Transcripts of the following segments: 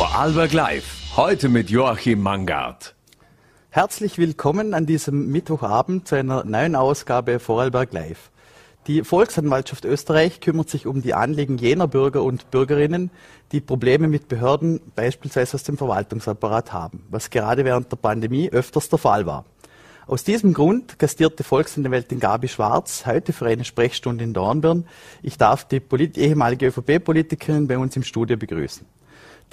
Vorarlberg Live. Heute mit Joachim Mangard. Herzlich willkommen an diesem Mittwochabend zu einer neuen Ausgabe Vorarlberg Live. Die Volksanwaltschaft Österreich kümmert sich um die Anliegen jener Bürger und Bürgerinnen, die Probleme mit Behörden, beispielsweise aus dem Verwaltungsapparat haben, was gerade während der Pandemie öfters der Fall war. Aus diesem Grund gastierte Volksanwältin Gabi Schwarz heute für eine Sprechstunde in Dornbirn. Ich darf die ehemalige ÖVP-Politikerin bei uns im Studio begrüßen.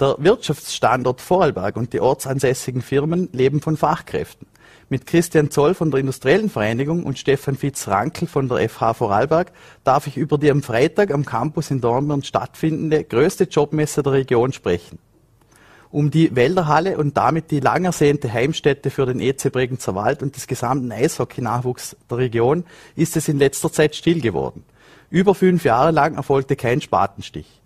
Der Wirtschaftsstandort Vorarlberg und die ortsansässigen Firmen leben von Fachkräften. Mit Christian Zoll von der Industriellen Vereinigung und Stefan Fitz-Rankel von der FH Vorarlberg darf ich über die am Freitag am Campus in Dornbirn stattfindende größte Jobmesse der Region sprechen. Um die Wälderhalle und damit die lang ersehnte Heimstätte für den EC Bregenzer Wald und des gesamten Eishockey-Nachwuchs der Region ist es in letzter Zeit still geworden. Über fünf Jahre lang erfolgte kein Spatenstich.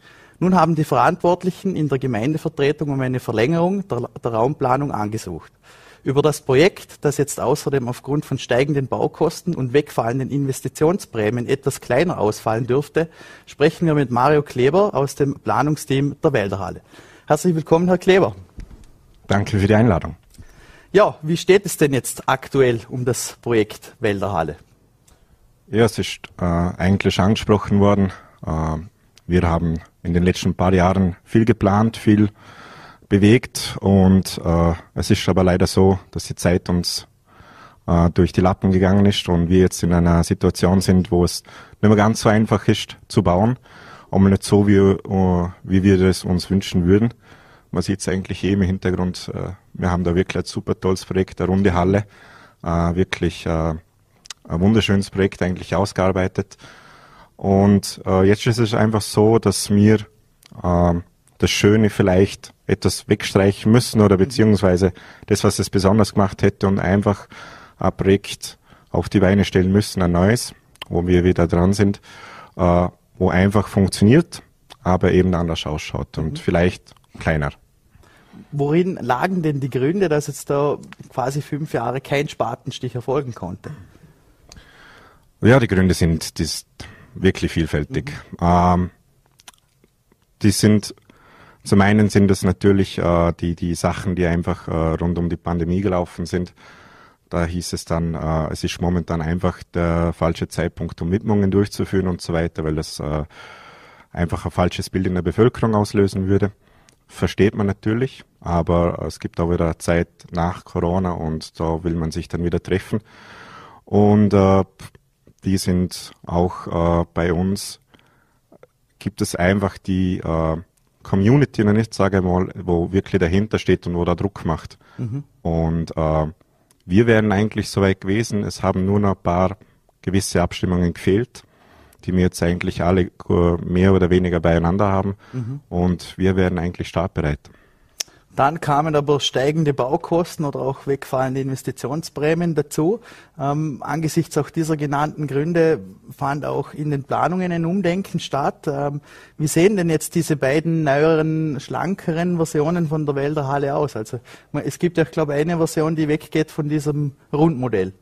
Nun haben die Verantwortlichen in der Gemeindevertretung um eine Verlängerung der, der Raumplanung angesucht. Über das Projekt, das jetzt außerdem aufgrund von steigenden Baukosten und wegfallenden Investitionsprämien etwas kleiner ausfallen dürfte, sprechen wir mit Mario Kleber aus dem Planungsteam der Wälderhalle. Herzlich willkommen, Herr Kleber. Danke für die Einladung. Ja, wie steht es denn jetzt aktuell um das Projekt Wälderhalle? Ja, es ist äh, eigentlich angesprochen worden. Äh, wir haben in den letzten paar Jahren viel geplant, viel bewegt und äh, es ist aber leider so, dass die Zeit uns äh, durch die Lappen gegangen ist und wir jetzt in einer Situation sind, wo es nicht mehr ganz so einfach ist zu bauen, aber nicht so, wie, uh, wie wir das uns wünschen würden. Man sieht es eigentlich eh im Hintergrund, äh, wir haben da wirklich ein super tolles Projekt, eine runde Halle, äh, wirklich äh, ein wunderschönes Projekt eigentlich ausgearbeitet und äh, jetzt ist es einfach so, dass wir äh, das Schöne vielleicht etwas wegstreichen müssen oder beziehungsweise das, was es besonders gemacht hätte und einfach ein Projekt auf die Beine stellen müssen, ein neues, wo wir wieder dran sind, äh, wo einfach funktioniert, aber eben anders ausschaut und mhm. vielleicht kleiner. Worin lagen denn die Gründe, dass jetzt da quasi fünf Jahre kein Spatenstich erfolgen konnte? Ja, die Gründe sind, das, wirklich vielfältig. Mhm. Ähm, die sind zum einen sind es natürlich äh, die, die Sachen, die einfach äh, rund um die Pandemie gelaufen sind. Da hieß es dann, äh, es ist momentan einfach der falsche Zeitpunkt, um Widmungen durchzuführen und so weiter, weil das äh, einfach ein falsches Bild in der Bevölkerung auslösen würde. Versteht man natürlich, aber es gibt auch wieder Zeit nach Corona und da will man sich dann wieder treffen. Und äh, die sind auch äh, bei uns, gibt es einfach die äh, Community, noch nicht sage mal, wo wirklich dahinter steht und wo da Druck macht. Mhm. Und äh, wir wären eigentlich soweit gewesen, es haben nur noch ein paar gewisse Abstimmungen gefehlt, die wir jetzt eigentlich alle äh, mehr oder weniger beieinander haben. Mhm. Und wir wären eigentlich startbereit. Dann kamen aber steigende Baukosten oder auch wegfallende Investitionsprämien dazu. Ähm, angesichts auch dieser genannten Gründe fand auch in den Planungen ein Umdenken statt. Ähm, wie sehen denn jetzt diese beiden neueren, schlankeren Versionen von der Wälderhalle aus? Also es gibt ja, ich glaube, eine Version, die weggeht von diesem Rundmodell.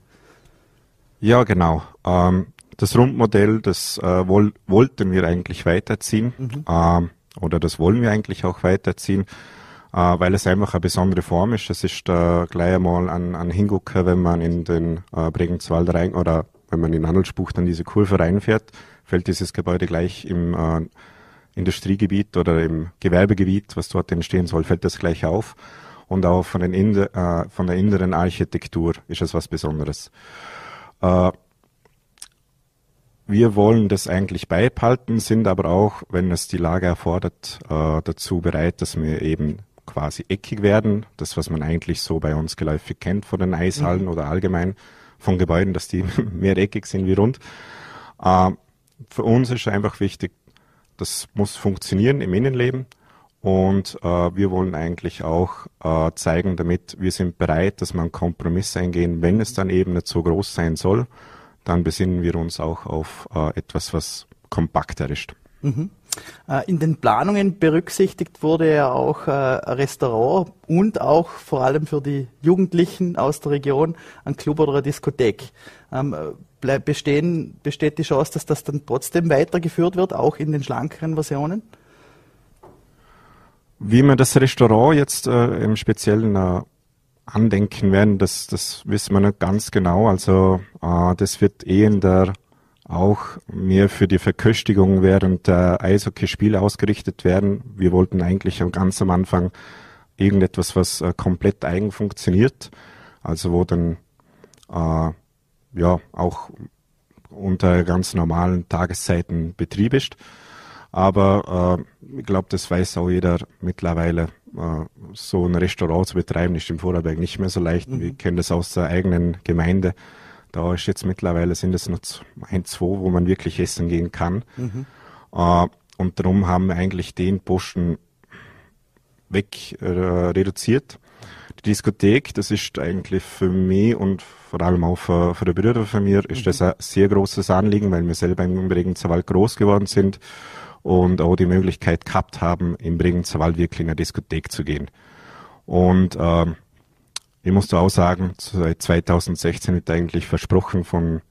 Ja, genau. Ähm, das Rundmodell, das äh, woll wollten wir eigentlich weiterziehen mhm. ähm, oder das wollen wir eigentlich auch weiterziehen weil es einfach eine besondere Form ist. Es ist äh, gleich einmal an, an Hingucker, wenn man in den äh, Bregenzwald rein oder wenn man in Handelsbuch dann diese Kurve reinfährt, fällt dieses Gebäude gleich im äh, Industriegebiet oder im Gewerbegebiet, was dort entstehen soll, fällt das gleich auf. Und auch von, den Inder, äh, von der inneren Architektur ist es was Besonderes. Äh, wir wollen das eigentlich beibehalten, sind aber auch, wenn es die Lage erfordert, äh, dazu bereit, dass wir eben quasi eckig werden. Das, was man eigentlich so bei uns geläufig kennt von den Eishallen mhm. oder allgemein von Gebäuden, dass die mehr eckig sind wie rund. Äh, für uns ist einfach wichtig, das muss funktionieren im Innenleben. Und äh, wir wollen eigentlich auch äh, zeigen damit, wir sind bereit, dass man Kompromisse eingehen, wenn es dann eben nicht so groß sein soll, dann besinnen wir uns auch auf äh, etwas, was kompakter ist. Mhm. Äh, in den Planungen berücksichtigt wurde ja auch äh, ein Restaurant und auch vor allem für die Jugendlichen aus der Region ein Club oder eine Diskothek. Ähm, bestehen, besteht die Chance, dass das dann trotzdem weitergeführt wird, auch in den schlankeren Versionen? Wie wir das Restaurant jetzt äh, im Speziellen äh, andenken werden, das, das wissen wir nicht ganz genau. Also äh, das wird eh in der auch mehr für die Verköstigung während der Eishockeyspiele ausgerichtet werden. Wir wollten eigentlich ganz am Anfang irgendetwas, was äh, komplett eigen funktioniert, also wo dann äh, ja auch unter ganz normalen Tageszeiten Betrieb ist. Aber äh, ich glaube, das weiß auch jeder mittlerweile. Äh, so ein Restaurant zu betreiben ist im Vorarlberg nicht mehr so leicht. Mhm. Wir kennen das aus der eigenen Gemeinde. Da ist jetzt mittlerweile sind es nur ein, zwei, wo man wirklich essen gehen kann. Mhm. Äh, und darum haben wir eigentlich den Posten weg äh, reduziert. Die Diskothek, das ist eigentlich für mich und vor allem auch für, für die Brüder von mir, ist das mhm. ein sehr großes Anliegen, weil wir selber im Regenzerwald groß geworden sind und auch die Möglichkeit gehabt haben, im Regenzerwald wirklich in eine Diskothek zu gehen. Und äh, ich muss da auch sagen, seit 2016 wird eigentlich versprochen von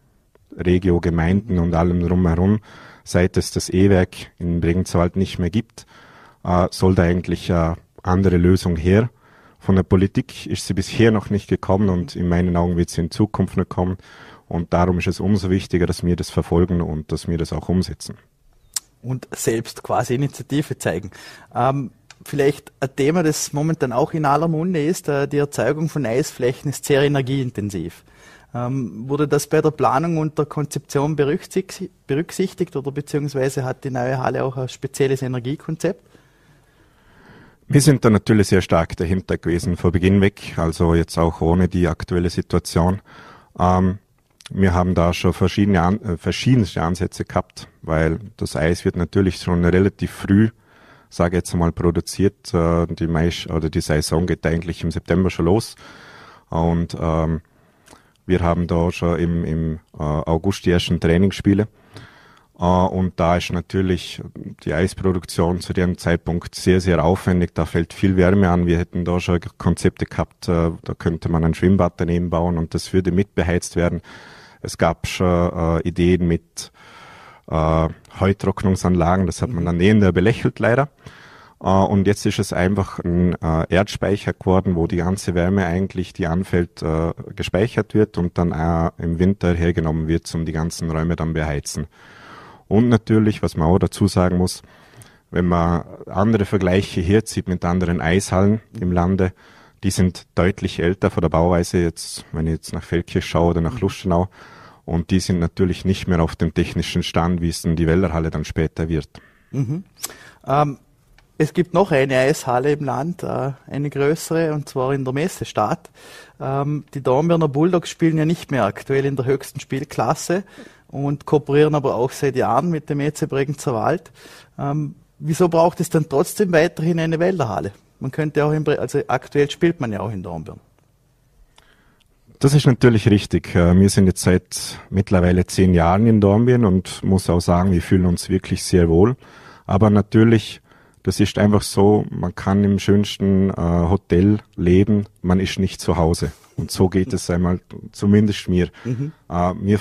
Regio, Gemeinden und allem drumherum, seit es das E-Werk in Regenzerwald nicht mehr gibt, äh, soll da eigentlich eine andere Lösung her. Von der Politik ist sie bisher noch nicht gekommen und in meinen Augen wird sie in Zukunft noch kommen. Und darum ist es umso wichtiger, dass wir das verfolgen und dass wir das auch umsetzen. Und selbst quasi Initiative zeigen. Ähm, vielleicht ein Thema, das momentan auch in aller Munde ist, äh, die Erzeugung von Eisflächen ist sehr energieintensiv. Ähm, wurde das bei der Planung und der Konzeption berücksichtigt oder beziehungsweise hat die neue Halle auch ein spezielles Energiekonzept? Wir sind da natürlich sehr stark dahinter gewesen, vor Beginn weg, also jetzt auch ohne die aktuelle Situation. Ähm, wir haben da schon verschiedene, äh, verschiedenste Ansätze gehabt, weil das Eis wird natürlich schon relativ früh, sage jetzt mal, produziert. Äh, die Mais oder die Saison geht eigentlich im September schon los. Und ähm, wir haben da schon im, im äh, August die ersten Trainingsspiele. Äh, und da ist natürlich die Eisproduktion zu dem Zeitpunkt sehr, sehr aufwendig. Da fällt viel Wärme an. Wir hätten da schon Konzepte gehabt, äh, da könnte man ein Schwimmbad daneben bauen und das würde mitbeheizt werden. Es gab schon äh, Ideen mit äh, Heutrocknungsanlagen, das hat man dann eher belächelt leider. Uh, und jetzt ist es einfach ein uh, Erdspeicher geworden, wo die ganze Wärme eigentlich, die anfällt, uh, gespeichert wird und dann im Winter hergenommen wird, um die ganzen Räume dann beheizen. Und natürlich, was man auch dazu sagen muss, wenn man andere Vergleiche hier zieht mit anderen Eishallen im Lande, die sind deutlich älter von der Bauweise jetzt, wenn ich jetzt nach Feldkirch schaue oder nach mhm. Lustenau. Und die sind natürlich nicht mehr auf dem technischen Stand, wie es in die Wellerhalle dann später wird. Mhm. Ähm, es gibt noch eine Eishalle im Land, äh, eine größere, und zwar in der Messestadt. Ähm, die Dornbirner Bulldogs spielen ja nicht mehr aktuell in der höchsten Spielklasse und kooperieren aber auch seit Jahren mit dem EC Bregenzer Wald. Ähm, wieso braucht es dann trotzdem weiterhin eine Wälderhalle? Man könnte auch, in, also aktuell spielt man ja auch in Dornbirn. Das ist natürlich richtig. Äh, wir sind jetzt seit mittlerweile zehn Jahren in Dornbirn und muss auch sagen, wir fühlen uns wirklich sehr wohl. Aber natürlich, das ist einfach so, man kann im schönsten äh, Hotel leben, man ist nicht zu Hause. Und so geht es einmal, zumindest mir. Mhm. Äh, mir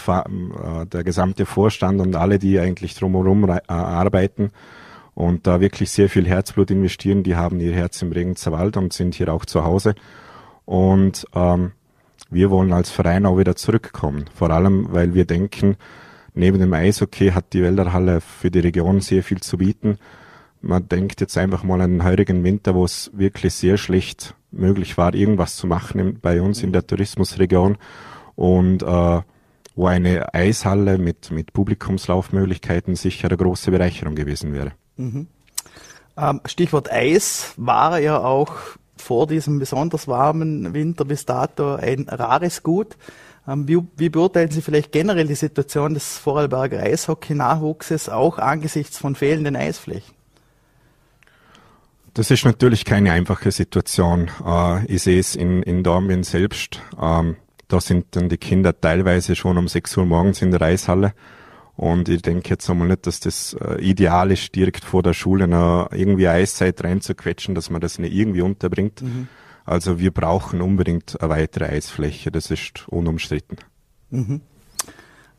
der gesamte Vorstand und alle, die eigentlich drumherum arbeiten und da wirklich sehr viel Herzblut investieren, die haben ihr Herz im Regenzer Wald und sind hier auch zu Hause. Und ähm, wir wollen als Verein auch wieder zurückkommen. Vor allem, weil wir denken, neben dem Eishockey hat die Wälderhalle für die Region sehr viel zu bieten. Man denkt jetzt einfach mal an den heurigen Winter, wo es wirklich sehr schlecht möglich war, irgendwas zu machen bei uns in der Tourismusregion und äh, wo eine Eishalle mit, mit Publikumslaufmöglichkeiten sicher eine große Bereicherung gewesen wäre. Mhm. Ähm, Stichwort Eis war ja auch vor diesem besonders warmen Winter bis dato ein rares Gut. Ähm, wie, wie, beurteilen Sie vielleicht generell die Situation des Vorarlberger Eishockey-Nachwuchses auch angesichts von fehlenden Eisflächen? Das ist natürlich keine einfache Situation. Äh, ich sehe es in, in Dornbirn selbst. Ähm, da sind dann die Kinder teilweise schon um 6 Uhr morgens in der Eishalle. Und ich denke jetzt einmal nicht, dass das äh, ideal ist, direkt vor der Schule noch irgendwie Eiszeit reinzuquetschen, dass man das nicht irgendwie unterbringt. Mhm. Also wir brauchen unbedingt eine weitere Eisfläche, das ist unumstritten. Mhm.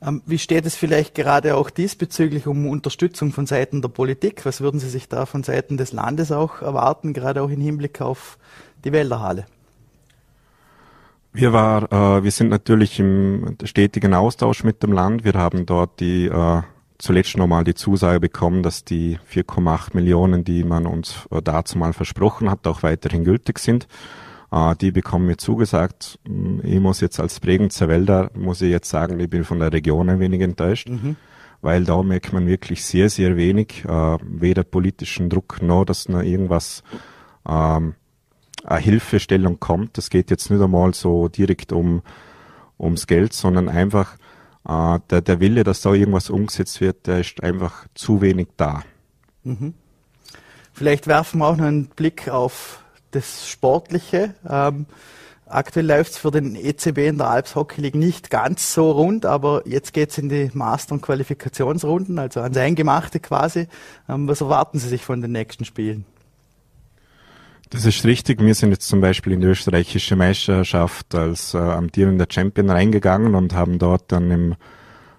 Ähm, wie steht es vielleicht gerade auch diesbezüglich um Unterstützung von Seiten der Politik? Was würden Sie sich da von Seiten des Landes auch erwarten, gerade auch im Hinblick auf die Wälderhalle? Wir, war, äh, wir sind natürlich im stetigen Austausch mit dem Land. Wir haben dort die äh, zuletzt nochmal die Zusage bekommen, dass die 4,8 Millionen, die man uns äh, dazu mal versprochen hat, auch weiterhin gültig sind. Äh, die bekommen mir zugesagt. Mm, ich muss jetzt als Bregenzer Wälder, muss ich jetzt sagen, ich bin von der Region ein wenig enttäuscht. Mhm. Weil da merkt man wirklich sehr, sehr wenig, äh, weder politischen Druck noch, dass noch irgendwas ähm, eine Hilfestellung kommt. Das geht jetzt nicht einmal so direkt um ums Geld, sondern einfach äh, der, der Wille, dass da irgendwas umgesetzt wird, der ist einfach zu wenig da. Mhm. Vielleicht werfen wir auch noch einen Blick auf das Sportliche. Ähm, aktuell läuft es für den ECB in der Alps Hockey League nicht ganz so rund, aber jetzt geht es in die Master- und Qualifikationsrunden, also ans Eingemachte quasi. Ähm, was erwarten Sie sich von den nächsten Spielen? Das ist richtig. Wir sind jetzt zum Beispiel in die österreichische Meisterschaft als äh, amtierender Champion reingegangen und haben dort dann im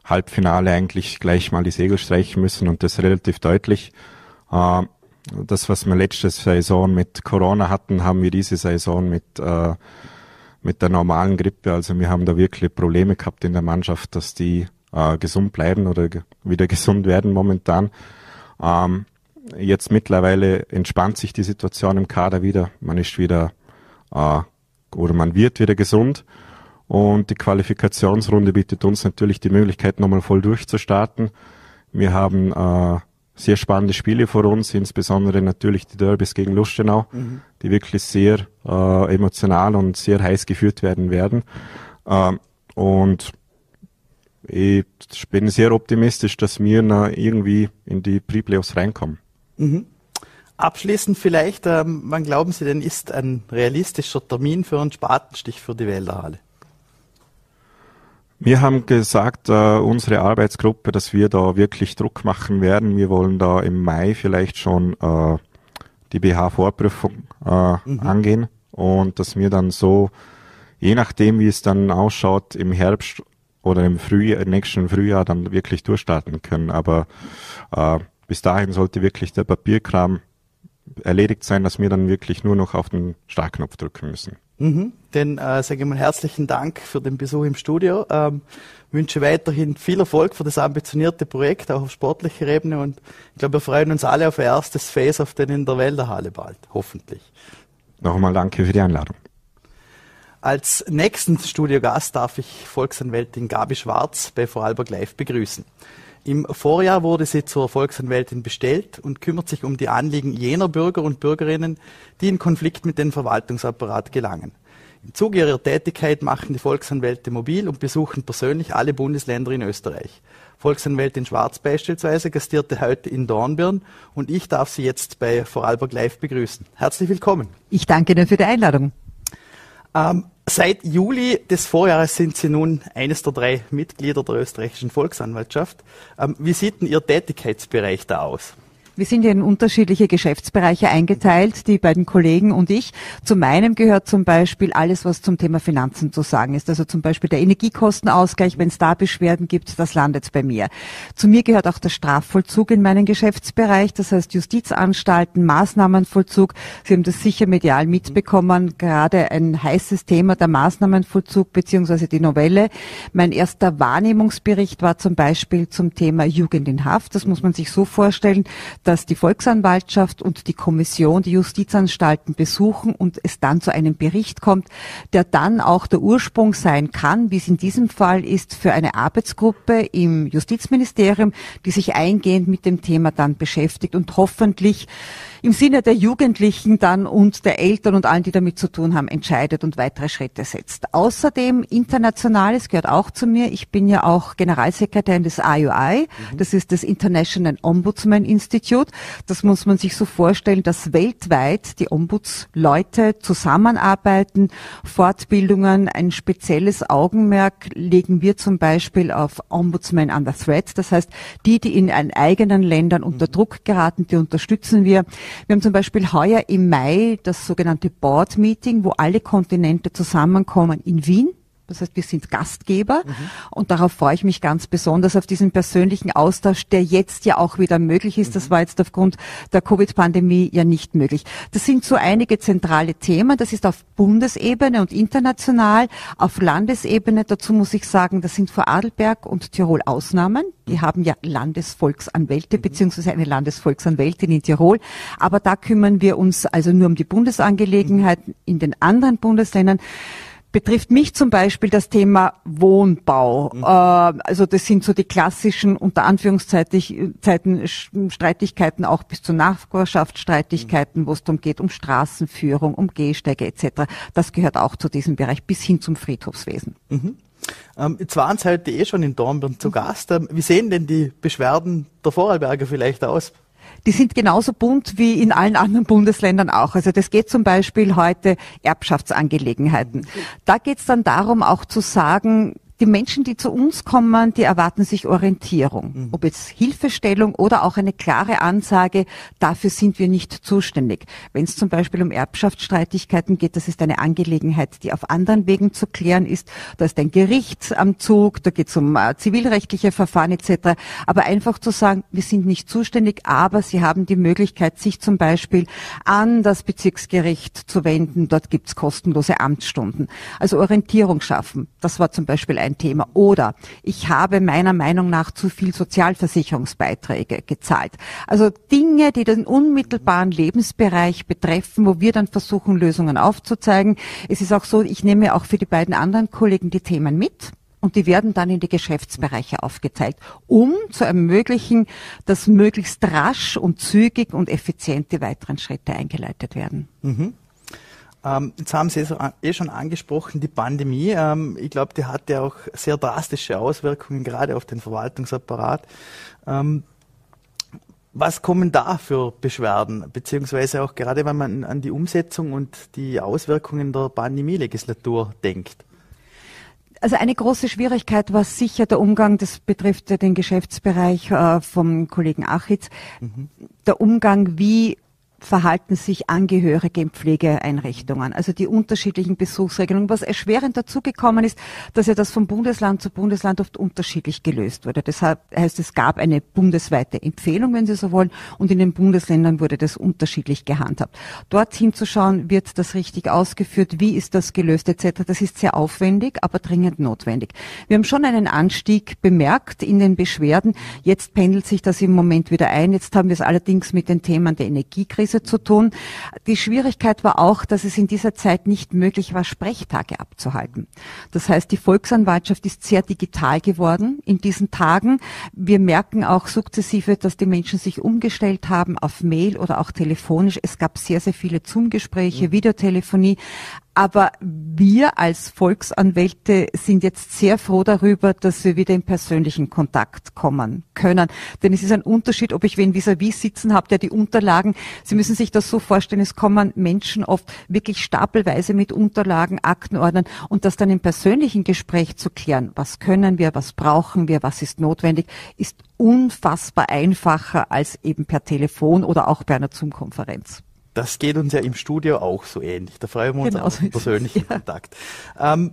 Halbfinale eigentlich gleich mal die Segel streichen müssen und das relativ deutlich. Äh, das, was wir letzte Saison mit Corona hatten, haben wir diese Saison mit, äh, mit der normalen Grippe. Also wir haben da wirklich Probleme gehabt in der Mannschaft, dass die äh, gesund bleiben oder wieder gesund werden momentan. Ähm, jetzt mittlerweile entspannt sich die Situation im Kader wieder. Man ist wieder äh, oder man wird wieder gesund. Und die Qualifikationsrunde bietet uns natürlich die Möglichkeit, nochmal voll durchzustarten. Wir haben äh, sehr spannende Spiele vor uns, insbesondere natürlich die Derbys gegen Lustenau, mhm. die wirklich sehr äh, emotional und sehr heiß geführt werden werden. Äh, und ich bin sehr optimistisch, dass wir irgendwie in die Pre-Playoffs reinkommen. Mhm. Abschließend vielleicht, ähm, wann glauben Sie denn, ist ein realistischer Termin für einen Spatenstich für die Wählerhalle? Wir haben gesagt, äh, unsere Arbeitsgruppe, dass wir da wirklich Druck machen werden. Wir wollen da im Mai vielleicht schon äh, die BH-Vorprüfung äh, mhm. angehen und dass wir dann so, je nachdem wie es dann ausschaut, im Herbst oder im Frühjahr, nächsten Frühjahr dann wirklich durchstarten können. Aber äh, bis dahin sollte wirklich der Papierkram erledigt sein, dass wir dann wirklich nur noch auf den Startknopf drücken müssen. Mhm. Dann äh, sage ich mal herzlichen Dank für den Besuch im Studio. Ähm, wünsche weiterhin viel Erfolg für das ambitionierte Projekt, auch auf sportlicher Ebene. Und ich glaube, wir freuen uns alle auf ein erstes Face-Off denn in der Wälderhalle bald, hoffentlich. Nochmal danke für die Einladung. Als nächsten Studiogast darf ich Volksanwältin Gabi Schwarz bei Vorarlberg Live begrüßen. Im Vorjahr wurde sie zur Volksanwältin bestellt und kümmert sich um die Anliegen jener Bürger und Bürgerinnen, die in Konflikt mit dem Verwaltungsapparat gelangen. Im Zuge ihrer Tätigkeit machen die Volksanwälte mobil und besuchen persönlich alle Bundesländer in Österreich. Volksanwältin Schwarz beispielsweise gastierte heute in Dornbirn und ich darf Sie jetzt bei Vorarlberg Live begrüßen. Herzlich willkommen. Ich danke Ihnen für die Einladung. Ähm, Seit Juli des Vorjahres sind Sie nun eines der drei Mitglieder der österreichischen Volksanwaltschaft. Ähm, wie sieht denn Ihr Tätigkeitsbereich da aus? Wir sind ja in unterschiedliche Geschäftsbereiche eingeteilt, die beiden Kollegen und ich. Zu meinem gehört zum Beispiel alles, was zum Thema Finanzen zu sagen ist. Also zum Beispiel der Energiekostenausgleich, wenn es da Beschwerden gibt, das landet bei mir. Zu mir gehört auch der Strafvollzug in meinen Geschäftsbereich, das heißt Justizanstalten, Maßnahmenvollzug. Sie haben das sicher medial mitbekommen, gerade ein heißes Thema, der Maßnahmenvollzug beziehungsweise die Novelle. Mein erster Wahrnehmungsbericht war zum Beispiel zum Thema Jugend in Haft. Das muss man sich so vorstellen dass die Volksanwaltschaft und die Kommission die Justizanstalten besuchen und es dann zu einem Bericht kommt, der dann auch der Ursprung sein kann, wie es in diesem Fall ist, für eine Arbeitsgruppe im Justizministerium, die sich eingehend mit dem Thema dann beschäftigt und hoffentlich im Sinne der Jugendlichen dann und der Eltern und allen, die damit zu tun haben, entscheidet und weitere Schritte setzt. Außerdem internationales gehört auch zu mir. Ich bin ja auch Generalsekretärin des IUI. Mhm. Das ist das International Ombudsman Institute. Das muss man sich so vorstellen, dass weltweit die Ombudsleute zusammenarbeiten, Fortbildungen, ein spezielles Augenmerk legen wir zum Beispiel auf Ombudsman under Threat. Das heißt, die, die in eigenen Ländern unter mhm. Druck geraten, die unterstützen wir. Wir haben zum Beispiel heuer im Mai das sogenannte Board Meeting, wo alle Kontinente zusammenkommen in Wien Das heißt, wir sind Gastgeber mhm. und darauf freue ich mich ganz besonders auf diesen persönlichen Austausch, der jetzt ja auch wieder möglich ist. Das mhm. war jetzt aufgrund der Covid-Pandemie ja nicht möglich. Das sind so einige zentrale Themen. Das ist auf Bundesebene und international. Auf Landesebene, dazu muss ich sagen, das sind Vorarlberg und Tirol Ausnahmen. Die mhm. haben ja Landesvolksanwälte mhm. beziehungsweise eine Landesvolksanwältin in Tirol. Aber da kümmern wir uns also nur um die Bundesangelegenheiten. In den anderen Bundesländern betrifft mich zum Beispiel das Thema Wohnbau. Mhm. Äh, also das sind so die klassischen unter Anführungszeiten Streitigkeiten auch bis zur Nachbarschaftsstreitigkeiten, mhm. wo es darum geht um Straßenführung, um Gehsteige etc. Das gehört auch zu diesem Bereich bis hin zum Friedhofswesen. Mhm. Ähm, jetzt waren Sie heute eh schon in Dornbirn zu Gast. Ähm, wie sehen denn die Beschwerden der Vorarlberger vielleicht aus? Die sind genauso bunt wie in allen anderen Bundesländern auch. Also das geht zum Beispiel heute Erbschaftsangelegenheiten. Da geht es dann darum, auch zu sagen, die Menschen, die zu uns kommen, die erwarten sich Orientierung. Mhm. Ob jetzt Hilfestellung oder auch eine klare Ansage, dafür sind wir nicht zuständig. Wenn es zum Beispiel um Erbschaftsstreitigkeiten geht, das ist eine Angelegenheit, die auf anderen Wegen zu klären ist. Da ist ein Gericht am Zug, da geht es um äh, zivilrechtliche Verfahren etc. Aber einfach zu sagen, wir sind nicht zuständig, aber sie haben die Möglichkeit, sich zum Beispiel an das Bezirksgericht zu wenden. Dort gibt es kostenlose Amtsstunden. Also Orientierung schaffen. Das war zum Beispiel ein ein Thema. Oder ich habe meiner Meinung nach zu viel Sozialversicherungsbeiträge gezahlt. Also Dinge, die den unmittelbaren Lebensbereich betreffen, wo wir dann versuchen, Lösungen aufzuzeigen. Es ist auch so, ich nehme auch für die beiden anderen Kollegen die Themen mit und die werden dann in die Geschäftsbereiche aufgezeigt, um zu ermöglichen, dass möglichst rasch und zügig und effizient die weiteren Schritte eingeleitet werden. Mhm. Ähm, jetzt haben Sie eh schon angesprochen, die Pandemie. Ähm, ich glaube, die hat ja auch sehr drastische Auswirkungen, gerade auf den Verwaltungsapparat. Ähm, was kommen da für Beschwerden, beziehungsweise auch gerade wenn man an die Umsetzung und die Auswirkungen der Pandemie-Legislatur denkt? Also eine große Schwierigkeit war sicher der Umgang, das betrifft den Geschäftsbereich äh, vom Kollegen Achitz, mhm. der Umgang, wie verhalten sich Angehörige in Pflegeeinrichtungen, also die unterschiedlichen Besuchsregelungen. Was erschwerend dazugekommen ist, dass ja das von Bundesland zu Bundesland oft unterschiedlich gelöst wurde. Deshalb heißt es gab eine bundesweite Empfehlung, wenn Sie so wollen, und in den Bundesländern wurde das unterschiedlich gehandhabt. Dort hinzuschauen, wird das richtig ausgeführt, wie ist das gelöst etc. Das ist sehr aufwendig, aber dringend notwendig. Wir haben schon einen Anstieg bemerkt in den Beschwerden. Jetzt pendelt sich das im Moment wieder ein. Jetzt haben wir es allerdings mit den Themen der Energiekrise Krise zu tun. Die Schwierigkeit war auch, dass es in dieser Zeit nicht möglich war, Sprechtage abzuhalten. Das heißt, die Volksanwaltschaft ist sehr digital geworden in diesen Tagen. Wir merken auch sukzessive, dass die Menschen sich umgestellt haben auf Mail oder auch telefonisch. Es gab sehr, sehr viele Zoom-Gespräche, mhm. Videotelefonie. Aber wir als Volksanwälte sind jetzt sehr froh darüber, dass wir wieder in persönlichen Kontakt kommen können. Denn es ist ein Unterschied, ob ich wen vis-à-vis -vis sitzen habe, der die Unterlagen, Sie müssen sich das so vorstellen, es kommen Menschen oft wirklich stapelweise mit Unterlagen, Aktenordnern und das dann im persönlichen Gespräch zu klären, was können wir, was brauchen wir, was ist notwendig, ist unfassbar einfacher als eben per Telefon oder auch bei einer Zoom-Konferenz. Das geht uns ja im Studio auch so ähnlich. Da freuen wir uns genau auf persönlichen ja. Kontakt. Ähm,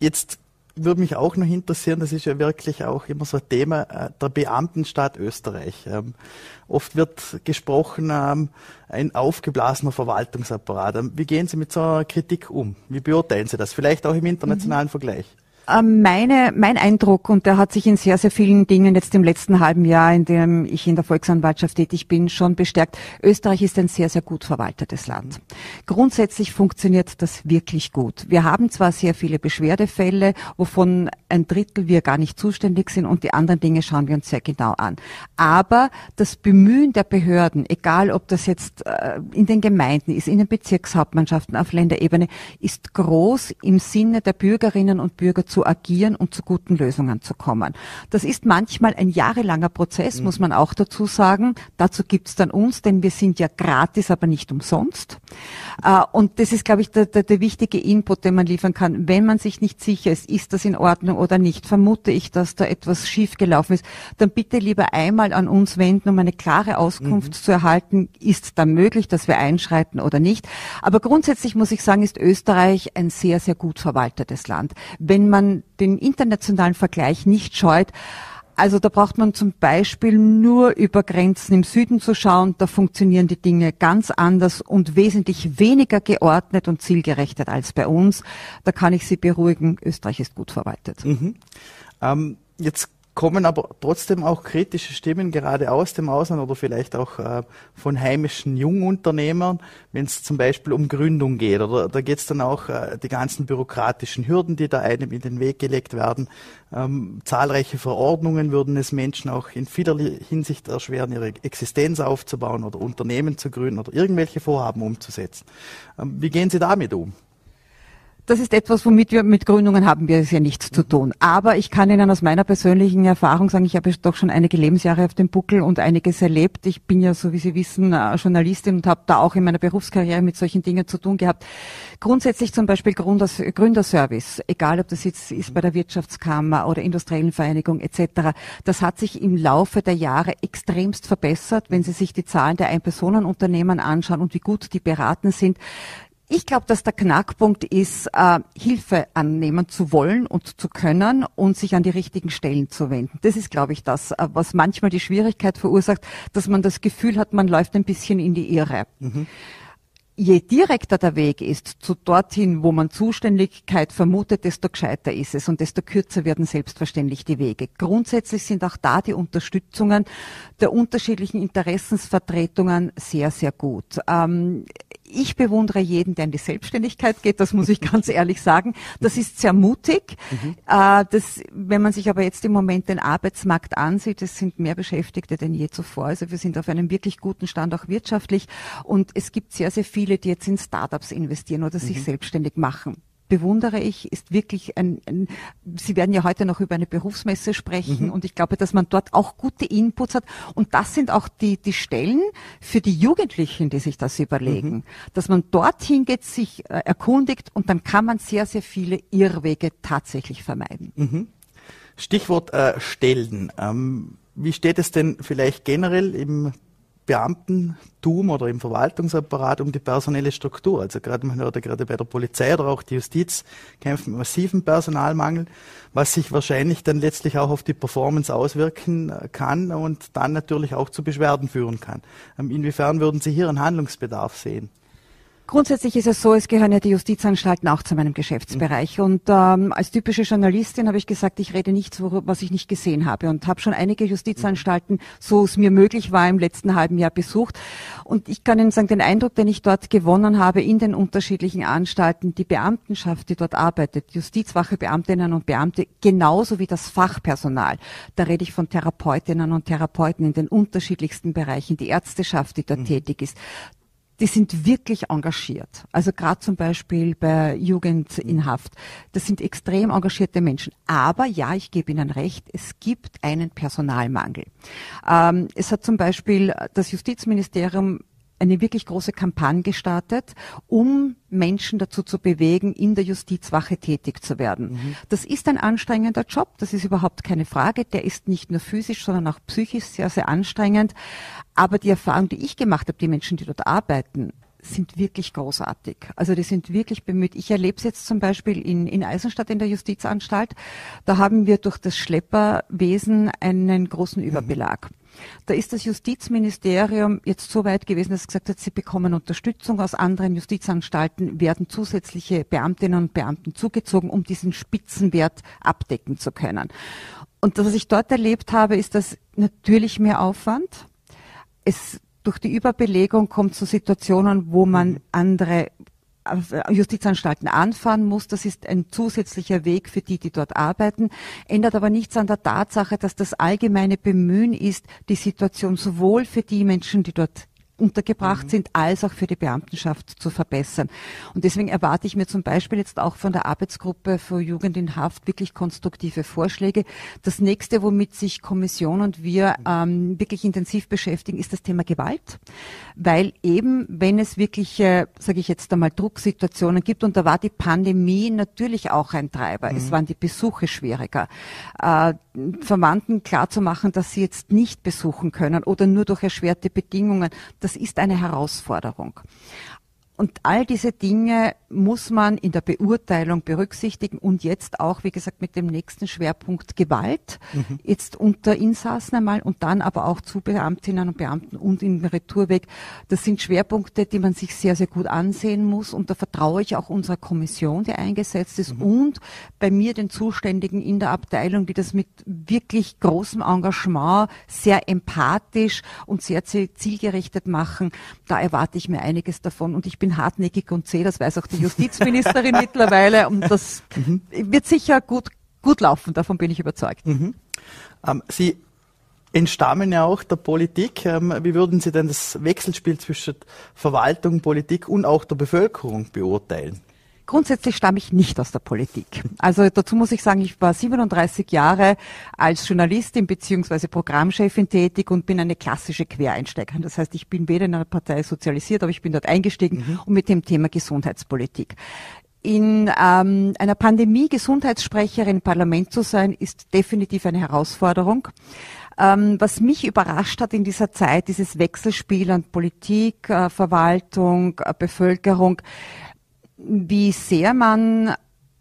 jetzt würde mich auch noch interessieren, das ist ja wirklich auch immer so ein Thema, äh, der Beamtenstaat Österreich. Ähm, oft wird gesprochen, ähm, ein aufgeblasener Verwaltungsapparat. Ähm, wie gehen Sie mit so einer Kritik um? Wie beurteilen Sie das? Vielleicht auch im internationalen mhm. Vergleich? Ähm, meine, mein Eindruck, und der hat sich in sehr, sehr vielen Dingen jetzt im letzten halben Jahr, in dem ich in der Volksanwaltschaft tätig bin, schon bestärkt. Österreich ist ein sehr, sehr gut verwaltetes Land. Grundsätzlich funktioniert das wirklich gut. Wir haben zwar sehr viele Beschwerdefälle, wovon ein Drittel wir gar nicht zuständig sind und die anderen Dinge schauen wir uns sehr genau an. Aber das Bemühen der Behörden, egal ob das jetzt äh, in den Gemeinden ist, in den Bezirkshauptmannschaften auf Länderebene, ist groß im Sinne der Bürgerinnen und Bürger zu zu agieren und zu guten Lösungen zu kommen. Das ist manchmal ein jahrelanger Prozess, mhm. muss man auch dazu sagen. Dazu gibt's dann uns, denn wir sind ja gratis, aber nicht umsonst. Äh, und das ist, glaube ich, der, der, der wichtige Input, den man liefern kann. Wenn man sich nicht sicher ist, ist das in Ordnung oder nicht, vermute ich, dass da etwas schiefgelaufen ist, dann bitte lieber einmal an uns wenden, um eine klare Auskunft mhm. zu erhalten, ist da möglich, dass wir einschreiten oder nicht. Aber grundsätzlich muss ich sagen, ist Österreich ein sehr, sehr gut verwaltetes Land. Wenn man den internationalen Vergleich nicht scheut, also da braucht man zum Beispiel nur über Grenzen im Süden zu schauen. Da funktionieren die Dinge ganz anders und wesentlich weniger geordnet und zielgerechtet als bei uns. Da kann ich Sie beruhigen, Österreich ist gut verwaltet. Mhm. Ähm, jetzt kommen aber trotzdem auch kritische Stimmen gerade aus dem Ausland oder vielleicht auch äh, von heimischen Jungunternehmern, wenn es zum Beispiel um Gründung geht. Oder da geht es dann auch äh, die ganzen bürokratischen Hürden, die da einem in den Weg gelegt werden. Ähm, zahlreiche Verordnungen würden es Menschen auch in vielerlei Hinsicht erschweren, ihre Existenz aufzubauen oder Unternehmen zu gründen oder irgendwelche Vorhaben umzusetzen. Ähm, wie gehen Sie damit um? Das ist etwas, womit wir mit Gründungen haben wir es ja nichts zu tun. Aber ich kann Ihnen aus meiner persönlichen Erfahrung sagen, ich habe doch schon einige Lebensjahre auf dem Buckel und einiges erlebt. Ich bin ja, so wie Sie wissen, äh, Journalistin und habe da auch in meiner Berufskarriere mit solchen Dingen zu tun gehabt. Grundsätzlich zum Beispiel Gründers, Gründerservice, egal ob das jetzt ist bei der Wirtschaftskammer oder industriellen Vereinigung etc., das hat sich im Laufe der Jahre extremst verbessert. Wenn Sie sich die Zahlen der Ein-Personen-Unternehmen anschauen und wie gut die beraten sind, ich glaube, dass der Knackpunkt ist, äh, Hilfe annehmen zu wollen und zu können und sich an die richtigen Stellen zu wenden. Das ist, glaube ich, das, äh, was manchmal die Schwierigkeit verursacht, dass man das Gefühl hat, man läuft ein bisschen in die Irre. Mhm. Je direkter der Weg ist zu dorthin, wo man Zuständigkeit vermutet, desto gescheiter ist es und desto kürzer werden selbstverständlich die Wege. Grundsätzlich sind auch da die Unterstützungen der unterschiedlichen Interessensvertretungen sehr, sehr gut. Ähm, ich bewundere jeden, der in die Selbstständigkeit geht, das muss ich ganz ehrlich sagen. Das ist sehr mutig. Mhm. Äh, das, wenn man sich aber jetzt im Moment den Arbeitsmarkt ansieht, es sind mehr Beschäftigte denn je zuvor. Also wir sind auf einem wirklich guten Stand auch wirtschaftlich. Und es gibt sehr, sehr viele, die jetzt in Startups investieren oder sich mhm. selbstständig machen bewundere ich, ist wirklich ein, ein, Sie werden ja heute noch über eine Berufsmesse sprechen mhm. und ich glaube, dass man dort auch gute Inputs hat und das sind auch die, die Stellen für die Jugendlichen, die sich das überlegen, mhm. dass man dorthin geht, sich äh, erkundigt und dann kann man sehr, sehr viele Irrwege tatsächlich vermeiden. Mhm. Stichwort äh, Stellen. Ähm, wie steht es denn vielleicht generell im Beamtentum oder im Verwaltungsapparat um die personelle Struktur. Also gerade man hört ja gerade bei der Polizei oder auch die Justiz kämpfen mit massiven Personalmangel, was sich wahrscheinlich dann letztlich auch auf die Performance auswirken äh, kann und dann natürlich auch zu Beschwerden führen kann. Ähm, inwiefern würden Sie hier einen Handlungsbedarf sehen? Grundsätzlich ist es so, es gehören ja die Justizanstalten auch zu meinem Geschäftsbereich. Mhm. Und ähm, als typische Journalistin habe ich gesagt, ich rede nichts, was ich nicht gesehen habe. Und habe schon einige Justizanstalten, so es mir möglich war, im letzten halben Jahr besucht. Und ich kann Ihnen sagen, den Eindruck, den ich dort gewonnen habe in den unterschiedlichen Anstalten, die Beamtenschaft, die dort arbeitet, Justizwache, Beamtinnen und Beamte, genauso wie das Fachpersonal. Da rede ich von Therapeutinnen und Therapeuten in den unterschiedlichsten Bereichen, die Ärzteschaft, die dort mhm. tätig ist die sind wirklich engagiert. Also gerade zum Beispiel bei Jugend in Haft. Das sind extrem engagierte Menschen. Aber ja, ich gebe Ihnen recht, es gibt einen Personalmangel. Ähm, es hat zum Beispiel das Justizministerium eine wirklich große Kampagne gestartet, um Menschen dazu zu bewegen, in der Justizwache tätig zu werden. Mhm. Das ist ein anstrengender Job, das ist überhaupt keine Frage. Der ist nicht nur physisch, sondern auch psychisch sehr, sehr anstrengend. Aber die Erfahrung, die ich gemacht habe, die Menschen, die dort arbeiten, sind wirklich großartig. Also die sind wirklich bemüht. Ich erlebe es jetzt zum Beispiel in, in Eisenstadt in der Justizanstalt. Da haben wir durch das Schlepperwesen einen großen mhm. Überbelag. Mhm. Da ist das Justizministerium jetzt so weit gewesen, dass es gesagt hat, sie bekommen Unterstützung aus anderen Justizanstalten, werden zusätzliche Beamtinnen und Beamten zugezogen, um diesen Spitzenwert abdecken zu können. Und das, was ich dort erlebt habe, ist das natürlich mehr Aufwand. Es durch die Überbelegung kommt zu Situationen, wo man mhm. andere Justizanstalten anfahren muss. Das ist ein zusätzlicher Weg für die, die dort arbeiten, ändert aber nichts an der Tatsache, dass das allgemeine Bemühen ist, die Situation sowohl für die Menschen, die dort untergebracht mhm. sind, als auch für die Beamtenschaft zu verbessern. Und deswegen erwarte ich mir zum Beispiel jetzt auch von der Arbeitsgruppe für Jugend in Haft wirklich konstruktive Vorschläge. Das nächste, womit sich Kommission und wir ähm, wirklich intensiv beschäftigen, ist das Thema Gewalt, weil eben, wenn es wirklich, äh, sage ich jetzt einmal, Drucksituationen gibt, und da war die Pandemie natürlich auch ein Treiber. Mhm. Es waren die Besuche schwieriger. Äh, Verwandten klarzumachen, dass sie jetzt nicht besuchen können oder nur durch erschwerte Bedingungen, das ist eine Herausforderung. Und all diese Dinge muss man in der Beurteilung berücksichtigen und jetzt auch, wie gesagt, mit dem nächsten Schwerpunkt Gewalt, mhm. jetzt unter Insassen einmal und dann aber auch zu Beamtinnen und Beamten und im Retourweg. Das sind Schwerpunkte, die man sich sehr, sehr gut ansehen muss und da vertraue ich auch unserer Kommission, die eingesetzt ist mhm. und bei mir den Zuständigen in der Abteilung, die das mit wirklich großem Engagement, sehr empathisch und sehr zielgerichtet machen. Da erwarte ich mir einiges davon und ich bin bin hartnäckig und zäh, das weiß auch die Justizministerin mittlerweile und das mhm. wird sicher gut, gut laufen, davon bin ich überzeugt. Mhm. Ähm, Sie entstammen ja auch der Politik. Ähm, wie würden Sie denn das Wechselspiel zwischen Verwaltung, Politik und auch der Bevölkerung beurteilen? Grundsätzlich stamme ich nicht aus der Politik. Also dazu muss ich sagen, ich war 37 Jahre als Journalistin beziehungsweise Programmchefin tätig und bin eine klassische Quereinsteigerin. Das heißt, ich bin weder in einer Partei sozialisiert, aber ich bin dort eingestiegen mhm. und mit dem Thema Gesundheitspolitik. In ähm, einer Pandemie Gesundheitssprecherin im Parlament zu sein, ist definitiv eine Herausforderung. Ähm, was mich überrascht hat in dieser Zeit, dieses Wechselspiel an Politik, äh, Verwaltung, äh, Bevölkerung, wie sehr man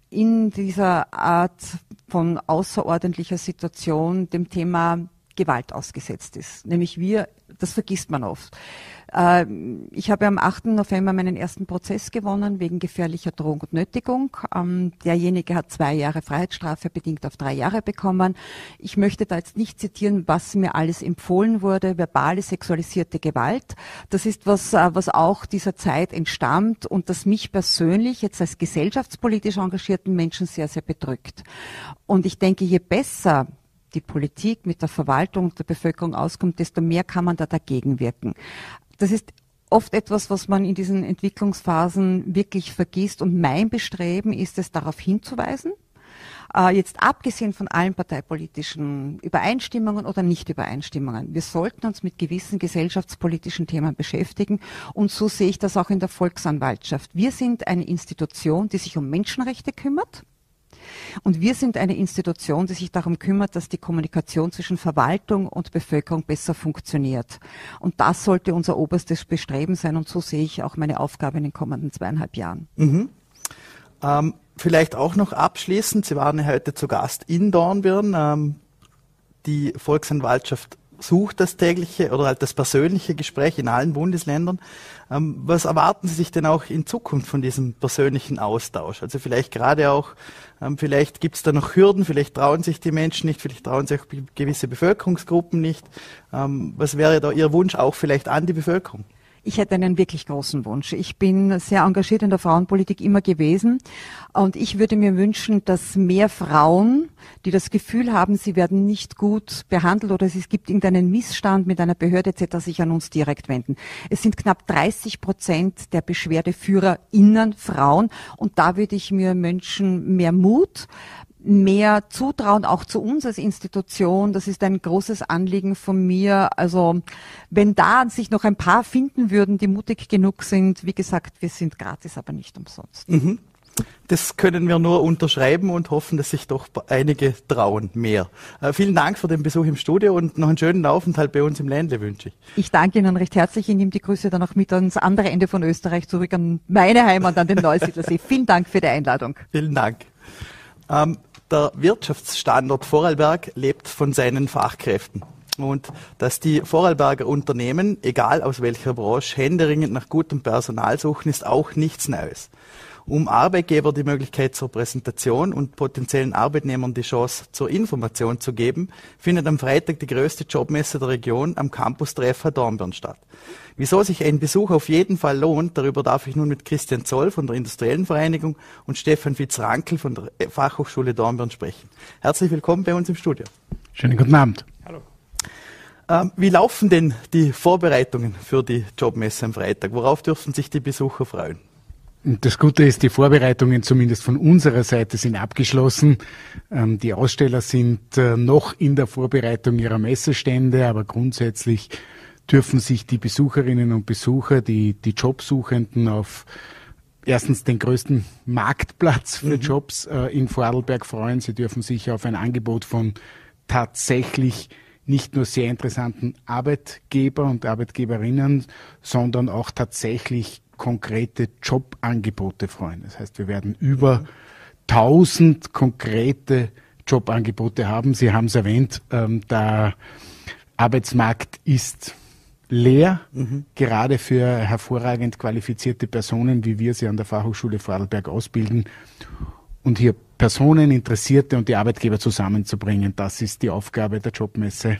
in dieser Art von außerordentlicher Situation dem Thema Gewalt ausgesetzt ist. Nämlich wir, das vergisst man oft. Äh, ich habe am 8. November meinen ersten Prozess gewonnen wegen gefährlicher Drohung und Nötigung. Ähm, derjenige hat zwei Jahre Freiheitsstrafe bedingt auf drei Jahre bekommen. Ich möchte da jetzt nicht zitieren, was mir alles empfohlen wurde. Verbale sexualisierte Gewalt. Das ist was, äh, was auch dieser Zeit entstammt und das mich persönlich jetzt als gesellschaftspolitisch engagierten Menschen sehr, sehr bedrückt. Und ich denke, je besser die Politik mit der Verwaltung der Bevölkerung auskommt, desto mehr kann man da dagegen wirken das ist oft etwas, was man in diesen Entwicklungsphasen wirklich vergisst. Und mein Bestreben ist es, darauf hinzuweisen. Äh, jetzt abgesehen von allen parteipolitischen Übereinstimmungen oder Nicht-Übereinstimmungen. Wir sollten uns mit gewissen gesellschaftspolitischen Themen beschäftigen. Und so sehe ich das auch in der Volksanwaltschaft. Wir sind eine Institution, die sich um Menschenrechte kümmert und wir sind eine Institution, die sich darum kümmert, dass die Kommunikation zwischen Verwaltung und Bevölkerung besser funktioniert. Und das sollte unser oberstes Bestreben sein. Und so sehe ich auch meine Aufgabe in den kommenden zweieinhalb Jahren. Mhm. Ähm, vielleicht auch noch abschließend, Sie waren heute zu Gast in Dornbirn. Ähm, die Volksanwaltschaft sucht das tägliche oder halt das persönliche Gespräch in allen Bundesländern. Ähm, was erwarten Sie sich denn auch in Zukunft von diesem persönlichen Austausch? Also vielleicht gerade auch, ähm, vielleicht gibt es da noch Hürden, vielleicht trauen sich die Menschen nicht, vielleicht trauen sich auch gewisse Bevölkerungsgruppen nicht. Ähm, was wäre da Ihr Wunsch auch vielleicht an die Bevölkerung? Ich hätte einen wirklich großen Wunsch. Ich bin sehr engagiert in der Frauenpolitik immer gewesen und ich würde mir wünschen, dass mehr Frauen, die das Gefühl haben, sie werden nicht gut behandelt oder es gibt irgendeinen Missstand mit einer Behörde etc., sich an uns direkt wenden. Es sind knapp 30 Prozent der BeschwerdeführerInnen Frauen und da würde ich mir wünschen, mehr Mut, mehr zutrauen, auch zu uns als Institution. Das ist ein großes Anliegen von mir. Also wenn da sich noch ein paar finden würden, die mutig genug sind, wie gesagt, wir sind gratis, aber nicht umsonst. Mhm. Das können wir nur unterschreiben und hoffen, dass sich doch einige trauen mehr. Äh, vielen Dank für den Besuch im Studio und noch einen schönen Aufenthalt bei uns im Ländle wünsche ich. Ich danke Ihnen recht herzlich. Ich nehme die Grüße dann auch mit ans andere Ende von Österreich zurück, an meine Heimat, an den Neusiedlersee. vielen Dank für die Einladung. Vielen Dank. Ähm, der Wirtschaftsstandort Vorarlberg lebt von seinen Fachkräften. Und dass die Vorarlberger Unternehmen, egal aus welcher Branche, händeringend nach gutem Personal suchen, ist auch nichts Neues um Arbeitgeber die Möglichkeit zur Präsentation und potenziellen Arbeitnehmern die Chance zur Information zu geben, findet am Freitag die größte Jobmesse der Region am Campus Treffer Dornbirn statt. Wieso sich ein Besuch auf jeden Fall lohnt, darüber darf ich nun mit Christian Zoll von der Industriellen Vereinigung und Stefan Fitz-Rankel von der Fachhochschule Dornbirn sprechen. Herzlich willkommen bei uns im Studio. Schönen guten Abend. Hallo. Ähm, wie laufen denn die Vorbereitungen für die Jobmesse am Freitag? Worauf dürfen sich die Besucher freuen? Das Gute ist, die Vorbereitungen zumindest von unserer Seite sind abgeschlossen. Ähm, die Aussteller sind äh, noch in der Vorbereitung ihrer Messestände, aber grundsätzlich dürfen sich die Besucherinnen und Besucher, die, die Jobsuchenden auf erstens den größten Marktplatz für mhm. Jobs äh, in Vorarlberg freuen. Sie dürfen sich auf ein Angebot von tatsächlich nicht nur sehr interessanten Arbeitgeber und Arbeitgeberinnen, sondern auch tatsächlich konkrete Jobangebote freuen. Das heißt, wir werden über 1000 konkrete Jobangebote haben. Sie haben es erwähnt, ähm, der Arbeitsmarkt ist leer, mhm. gerade für hervorragend qualifizierte Personen, wie wir sie an der Fachhochschule Vorarlberg ausbilden. Und hier Personen, Interessierte und die Arbeitgeber zusammenzubringen, das ist die Aufgabe der Jobmesse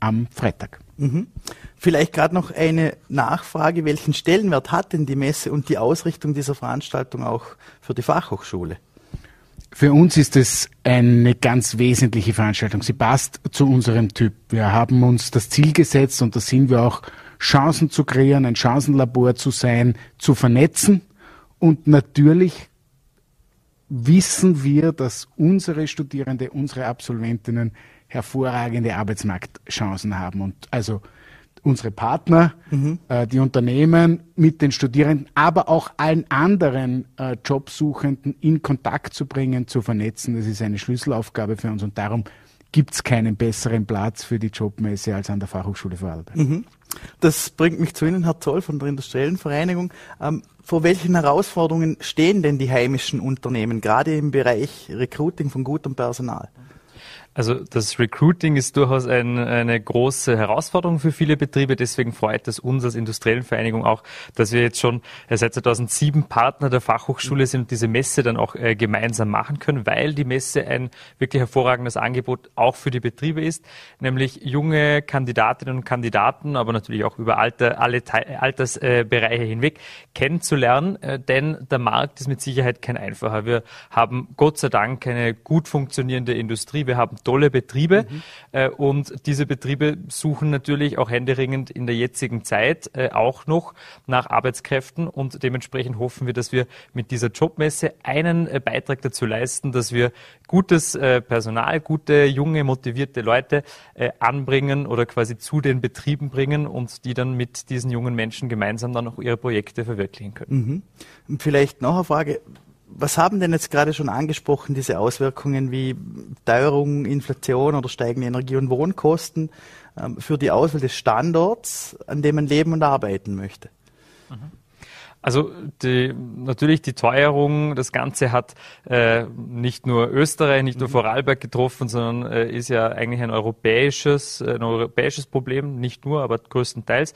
am Freitag. Mhm. Vielleicht gerade noch eine Nachfrage, welchen Stellenwert hat denn die Messe und die Ausrichtung dieser Veranstaltung auch für die Fachhochschule? Für uns ist es eine ganz wesentliche Veranstaltung. Sie passt zu unserem Typ. Wir haben uns das Ziel gesetzt und da sind wir auch, Chancen zu kreieren, ein Chancenlabor zu sein, zu vernetzen. Und natürlich wissen wir, dass unsere Studierende, unsere Absolventinnen hervorragende Arbeitsmarktchancen haben. Und also unsere Partner, mhm. äh, die Unternehmen mit den Studierenden, aber auch allen anderen äh, Jobsuchenden in Kontakt zu bringen, zu vernetzen. Das ist eine Schlüsselaufgabe für uns und darum gibt es keinen besseren Platz für die Jobmesse als an der Fachhochschule Vorarlberg. Mhm. Das bringt mich zu Ihnen, Herr Zoll von der Industriellen Vereinigung. Ähm, vor welchen Herausforderungen stehen denn die heimischen Unternehmen, gerade im Bereich Recruiting von gutem Personal? Also das Recruiting ist durchaus ein, eine große Herausforderung für viele Betriebe. Deswegen freut es uns als industriellen Vereinigung auch, dass wir jetzt schon äh, seit 2007 Partner der Fachhochschule sind und diese Messe dann auch äh, gemeinsam machen können, weil die Messe ein wirklich hervorragendes Angebot auch für die Betriebe ist, nämlich junge Kandidatinnen und Kandidaten, aber natürlich auch über Alter, alle Te Altersbereiche äh, hinweg kennenzulernen. Äh, denn der Markt ist mit Sicherheit kein einfacher. Wir haben Gott sei Dank eine gut funktionierende Industrie. Wir haben tolle Betriebe. Mhm. Äh, und diese Betriebe suchen natürlich auch händeringend in der jetzigen Zeit äh, auch noch nach Arbeitskräften. Und dementsprechend hoffen wir, dass wir mit dieser Jobmesse einen äh, Beitrag dazu leisten, dass wir gutes äh, Personal, gute, junge, motivierte Leute äh, anbringen oder quasi zu den Betrieben bringen und die dann mit diesen jungen Menschen gemeinsam dann auch ihre Projekte verwirklichen können. Mhm. Vielleicht noch eine Frage was haben denn jetzt gerade schon angesprochen, diese Auswirkungen wie Teuerung, Inflation oder steigende Energie- und Wohnkosten ähm, für die Auswahl des Standorts, an dem man leben und arbeiten möchte? Mhm. Also die, natürlich die Teuerung, das Ganze hat äh, nicht nur Österreich, nicht nur mhm. Vorarlberg getroffen, sondern äh, ist ja eigentlich ein europäisches, ein europäisches Problem, nicht nur, aber größtenteils.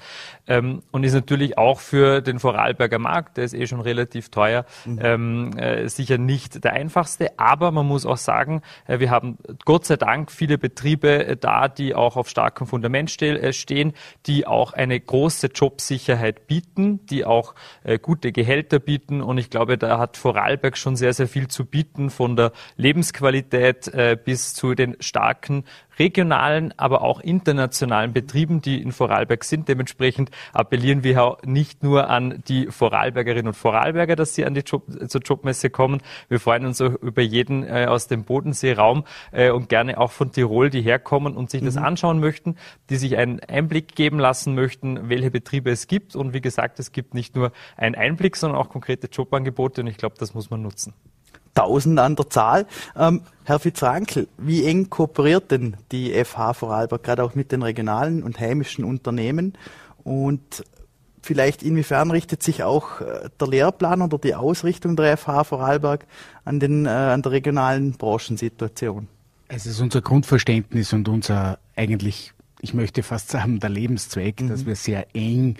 Ähm, und ist natürlich auch für den Vorarlberger Markt, der ist eh schon relativ teuer, mhm. ähm, äh, sicher nicht der einfachste. Aber man muss auch sagen, äh, wir haben Gott sei Dank viele Betriebe äh, da, die auch auf starkem Fundament ste äh, stehen, die auch eine große Jobsicherheit bieten, die auch äh, gute Gehälter bieten. Und ich glaube, da hat Vorarlberg schon sehr, sehr viel zu bieten, von der Lebensqualität äh, bis zu den starken regionalen, aber auch internationalen Betrieben, die in Vorarlberg sind. Dementsprechend appellieren wir nicht nur an die Vorarlbergerinnen und Vorarlberger, dass sie an die Job, zur Jobmesse kommen. Wir freuen uns auch über jeden äh, aus dem Bodenseeraum äh, und gerne auch von Tirol, die herkommen und sich mhm. das anschauen möchten, die sich einen Einblick geben lassen möchten, welche Betriebe es gibt. Und wie gesagt, es gibt nicht nur einen Einblick, sondern auch konkrete Jobangebote und ich glaube, das muss man nutzen. Tausend an der Zahl. Ähm, Herr Fitzrankel, wie eng kooperiert denn die FH Vorarlberg gerade auch mit den regionalen und heimischen Unternehmen? Und vielleicht inwiefern richtet sich auch äh, der Lehrplan oder die Ausrichtung der FH Vorarlberg an, den, äh, an der regionalen Branchensituation? Es ist unser Grundverständnis und unser eigentlich, ich möchte fast sagen, der Lebenszweck, mhm. dass wir sehr eng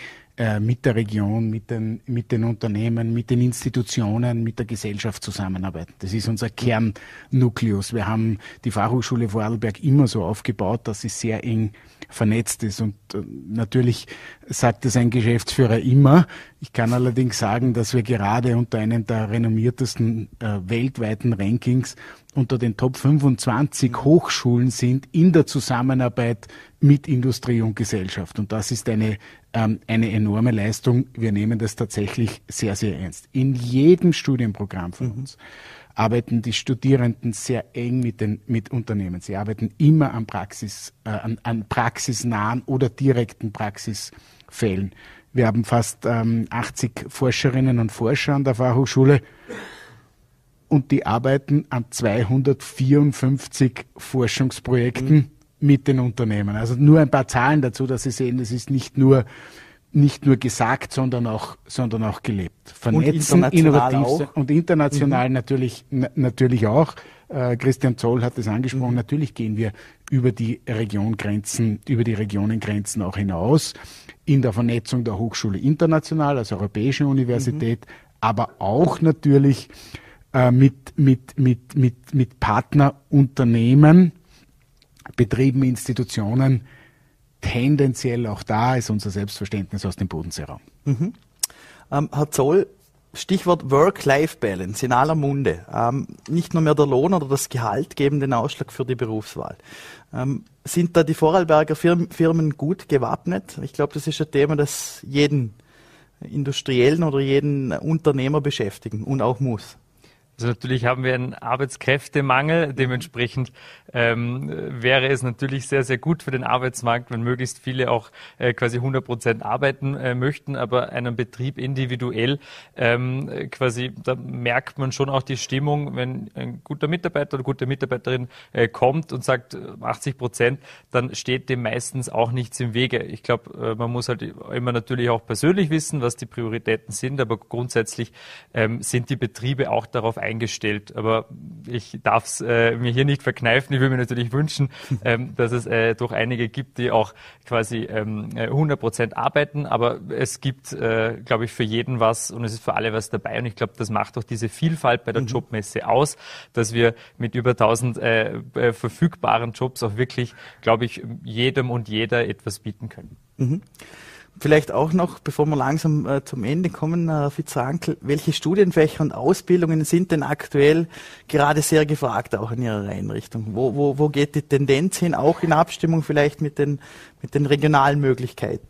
mit der Region, mit den, mit den Unternehmen, mit den Institutionen, mit der Gesellschaft zusammenarbeiten. Das ist unser Kernnukleus. Wir haben die Fachhochschule Vorarlberg immer so aufgebaut, dass sie sehr eng vernetzt ist. Und äh, natürlich sagt es ein Geschäftsführer immer. Ich kann allerdings sagen, dass wir gerade unter einem der renommiertesten äh, weltweiten Rankings unter den Top 25 Hochschulen sind in der Zusammenarbeit mit Industrie und Gesellschaft. Und das ist eine, ähm, eine enorme Leistung. Wir nehmen das tatsächlich sehr, sehr ernst. In jedem Studienprogramm von mhm. uns arbeiten die Studierenden sehr eng mit den mit Unternehmen. Sie arbeiten immer an Praxis, äh, an, an praxisnahen oder direkten Praxisfällen. Wir haben fast ähm, 80 Forscherinnen und Forscher an der Fachhochschule und die arbeiten an 254 Forschungsprojekten mhm. Mit den Unternehmen. Also nur ein paar Zahlen dazu, dass Sie sehen, es ist nicht nur nicht nur gesagt, sondern auch, sondern auch gelebt. Vernetzen, und innovativ auch. und international mhm. natürlich, natürlich auch. Äh, Christian Zoll hat es angesprochen. Mhm. Natürlich gehen wir über die Regiongrenzen, über die Regionengrenzen auch hinaus in der Vernetzung der Hochschule international, als Europäische Universität, mhm. aber auch natürlich äh, mit, mit, mit, mit, mit Partnerunternehmen, Betrieben, Institutionen, tendenziell auch da ist unser Selbstverständnis aus dem Bodenseeraum. Mhm. Ähm, Herr Zoll, Stichwort Work-Life-Balance in aller Munde. Ähm, nicht nur mehr der Lohn oder das Gehalt geben den Ausschlag für die Berufswahl. Ähm, sind da die Vorarlberger Firmen, Firmen gut gewappnet? Ich glaube, das ist ein Thema, das jeden Industriellen oder jeden Unternehmer beschäftigen und auch muss. Also natürlich haben wir einen Arbeitskräftemangel. Dementsprechend ähm, wäre es natürlich sehr, sehr gut für den Arbeitsmarkt, wenn möglichst viele auch äh, quasi 100 Prozent arbeiten äh, möchten, aber einen Betrieb individuell ähm, quasi, da merkt man schon auch die Stimmung, wenn ein guter Mitarbeiter oder gute Mitarbeiterin äh, kommt und sagt 80 Prozent, dann steht dem meistens auch nichts im Wege. Ich glaube, äh, man muss halt immer natürlich auch persönlich wissen, was die Prioritäten sind, aber grundsätzlich ähm, sind die Betriebe auch darauf eingestellt, eingestellt. Aber ich darf es äh, mir hier nicht verkneifen. Ich würde mir natürlich wünschen, ähm, dass es äh, doch einige gibt, die auch quasi ähm, 100 äh, Prozent arbeiten. Aber es gibt, äh, glaube ich, für jeden was und es ist für alle was dabei. Und ich glaube, das macht auch diese Vielfalt bei der mhm. Jobmesse aus, dass wir mit über 1000 äh, äh, verfügbaren Jobs auch wirklich, glaube ich, jedem und jeder etwas bieten können. Mhm. Vielleicht auch noch, bevor wir langsam äh, zum Ende kommen, Herr Fitzerankel, welche Studienfächer und Ausbildungen sind denn aktuell gerade sehr gefragt, auch in Ihrer Einrichtung? Wo, wo, wo geht die Tendenz hin, auch in Abstimmung vielleicht mit den, mit den regionalen Möglichkeiten?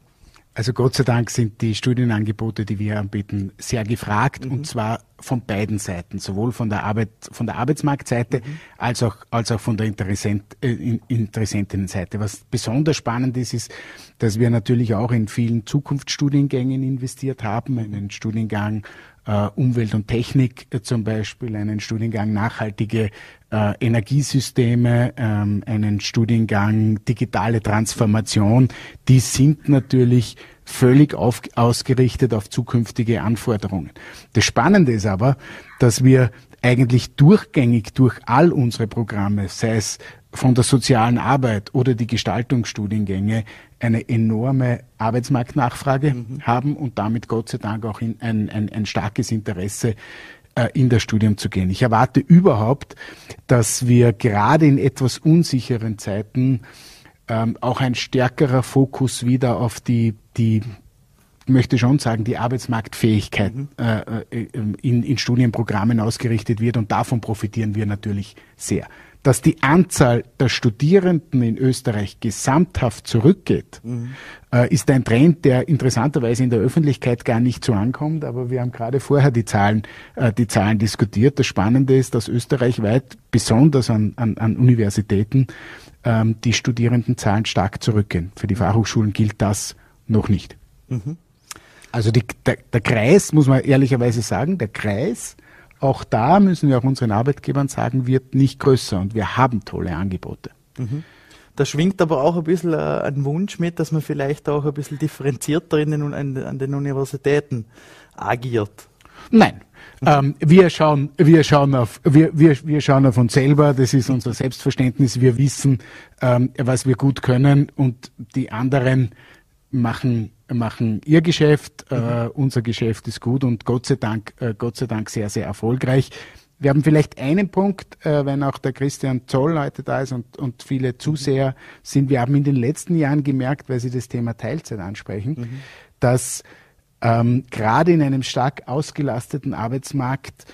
Also Gott sei Dank sind die Studienangebote, die wir anbieten, sehr gefragt mhm. und zwar von beiden Seiten, sowohl von der Arbeit, von der Arbeitsmarktseite mhm. als auch als auch von der Interessent, äh, Interessentinnenseite. Was besonders spannend ist, ist, dass wir natürlich auch in vielen Zukunftsstudiengängen investiert haben, einen Studiengang äh, Umwelt und Technik äh, zum Beispiel, einen Studiengang nachhaltige äh, Energiesysteme, ähm, einen Studiengang digitale Transformation, die sind natürlich völlig auf, ausgerichtet auf zukünftige Anforderungen. Das Spannende ist aber, dass wir eigentlich durchgängig durch all unsere Programme, sei es von der sozialen Arbeit oder die Gestaltungsstudiengänge, eine enorme Arbeitsmarktnachfrage mhm. haben und damit Gott sei Dank auch ein, ein, ein starkes Interesse äh, in das Studium zu gehen. Ich erwarte überhaupt, dass wir gerade in etwas unsicheren Zeiten ähm, auch ein stärkerer Fokus wieder auf die, die möchte schon sagen, die Arbeitsmarktfähigkeit mhm. äh, äh in, in Studienprogrammen ausgerichtet wird und davon profitieren wir natürlich sehr dass die Anzahl der Studierenden in Österreich gesamthaft zurückgeht, mhm. äh, ist ein Trend, der interessanterweise in der Öffentlichkeit gar nicht so ankommt. Aber wir haben gerade vorher die Zahlen, äh, die Zahlen diskutiert. Das Spannende ist, dass österreichweit, besonders an, an, an Universitäten, ähm, die Studierendenzahlen stark zurückgehen. Für die Fachhochschulen gilt das noch nicht. Mhm. Also die, der, der Kreis, muss man ehrlicherweise sagen, der Kreis auch da müssen wir auch unseren Arbeitgebern sagen, wird nicht größer und wir haben tolle Angebote. Mhm. Da schwingt aber auch ein bisschen äh, ein Wunsch mit, dass man vielleicht auch ein bisschen differenzierter in den, an, den Universitäten agiert. Nein, ähm, wir schauen, wir schauen auf, wir, wir, wir schauen auf uns selber. Das ist unser Selbstverständnis. Wir wissen, ähm, was wir gut können und die anderen machen machen ihr Geschäft, äh, mhm. äh, unser Geschäft ist gut und Gott sei Dank, äh, Gott sei Dank sehr, sehr erfolgreich. Wir haben vielleicht einen Punkt, äh, wenn auch der Christian Zoll heute da ist und, und viele Zuseher sind. Wir haben in den letzten Jahren gemerkt, weil Sie das Thema Teilzeit ansprechen, mhm. dass ähm, gerade in einem stark ausgelasteten Arbeitsmarkt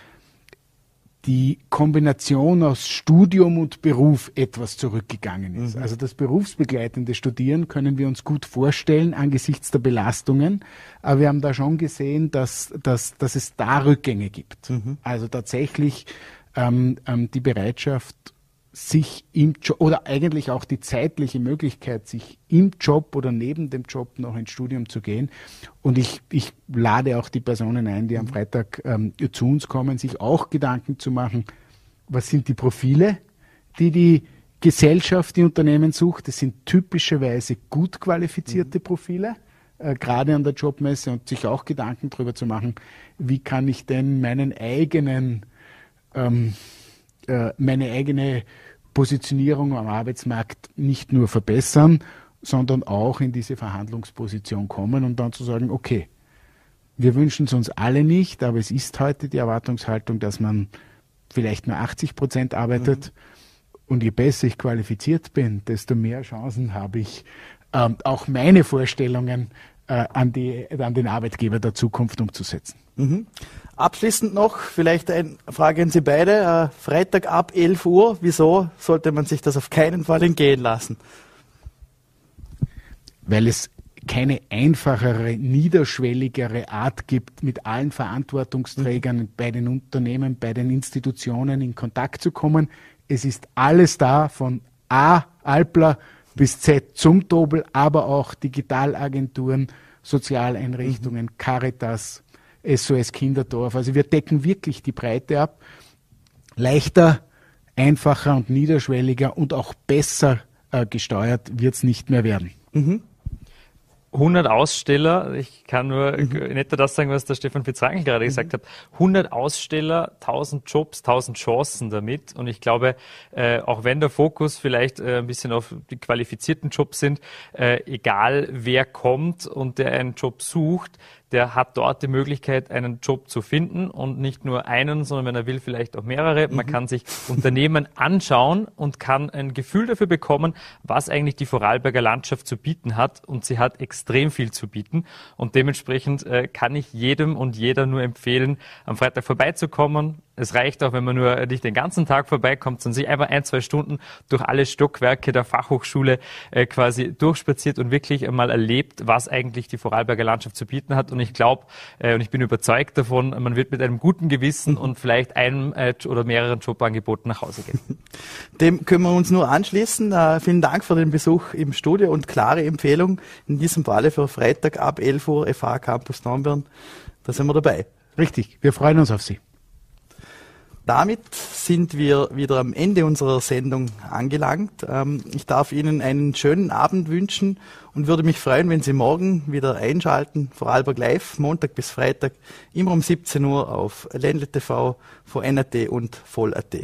die Kombination aus Studium und Beruf etwas zurückgegangen ist. Mhm. Also das berufsbegleitende Studieren können wir uns gut vorstellen angesichts der Belastungen, aber wir haben da schon gesehen, dass, dass, dass es da Rückgänge gibt. Mhm. Also tatsächlich ähm, ähm, die Bereitschaft, sich im Job oder eigentlich auch die zeitliche Möglichkeit, sich im Job oder neben dem Job noch ins Studium zu gehen. Und ich, ich lade auch die Personen ein, die am Freitag ähm, zu uns kommen, sich auch Gedanken zu machen, was sind die Profile, die die Gesellschaft, die Unternehmen sucht. Das sind typischerweise gut qualifizierte mhm. Profile, äh, gerade an der Jobmesse und sich auch Gedanken darüber zu machen, wie kann ich denn meinen eigenen, ähm, äh, meine eigene Positionierung am Arbeitsmarkt nicht nur verbessern, sondern auch in diese Verhandlungsposition kommen und dann zu sagen, okay, wir wünschen es uns alle nicht, aber es ist heute die Erwartungshaltung, dass man vielleicht nur 80 Prozent arbeitet. Mhm. Und je besser ich qualifiziert bin, desto mehr Chancen habe ich, ähm, auch meine Vorstellungen äh, an, die, an den Arbeitgeber der Zukunft umzusetzen. Mhm. Abschließend noch vielleicht eine Frage an Sie beide. Äh, Freitag ab 11 Uhr, wieso sollte man sich das auf keinen Fall entgehen lassen? Weil es keine einfachere, niederschwelligere Art gibt, mit allen Verantwortungsträgern mhm. bei den Unternehmen, bei den Institutionen in Kontakt zu kommen. Es ist alles da, von A, Alpler bis Z zum Dobel, aber auch Digitalagenturen, Sozialeinrichtungen, mhm. Caritas, SOS Kinderdorf. Also wir decken wirklich die Breite ab. Leichter, einfacher und niederschwelliger und auch besser äh, gesteuert wird es nicht mehr werden. Mhm. 100 Aussteller, ich kann nur mhm. nicht das sagen, was der Stefan Fitzrankel gerade mhm. gesagt hat, 100 Aussteller, 1000 Jobs, 1000 Chancen damit und ich glaube, äh, auch wenn der Fokus vielleicht äh, ein bisschen auf die qualifizierten Jobs sind, äh, egal wer kommt und der einen Job sucht, der hat dort die Möglichkeit, einen Job zu finden und nicht nur einen, sondern wenn er will, vielleicht auch mehrere. Man mhm. kann sich Unternehmen anschauen und kann ein Gefühl dafür bekommen, was eigentlich die Vorarlberger Landschaft zu bieten hat und sie hat extrem viel zu bieten und dementsprechend äh, kann ich jedem und jeder nur empfehlen, am Freitag vorbeizukommen, es reicht auch, wenn man nur nicht den ganzen Tag vorbeikommt, sondern sich einfach ein, zwei Stunden durch alle Stockwerke der Fachhochschule äh, quasi durchspaziert und wirklich einmal erlebt, was eigentlich die Vorarlberger Landschaft zu bieten hat. Und ich glaube äh, und ich bin überzeugt davon, man wird mit einem guten Gewissen und vielleicht einem äh, oder mehreren Jobangeboten nach Hause gehen. Dem können wir uns nur anschließen. Äh, vielen Dank für den Besuch im Studio und klare Empfehlung in diesem Falle für Freitag ab 11 Uhr FH Campus Dornbirn. Da sind wir dabei. Richtig, wir freuen uns auf Sie. Damit sind wir wieder am Ende unserer Sendung angelangt. Ähm, ich darf Ihnen einen schönen Abend wünschen und würde mich freuen, wenn Sie morgen wieder einschalten, Vorarlberg Live, Montag bis Freitag, immer um 17 Uhr auf Ländle TV, von NAT und Voll.at.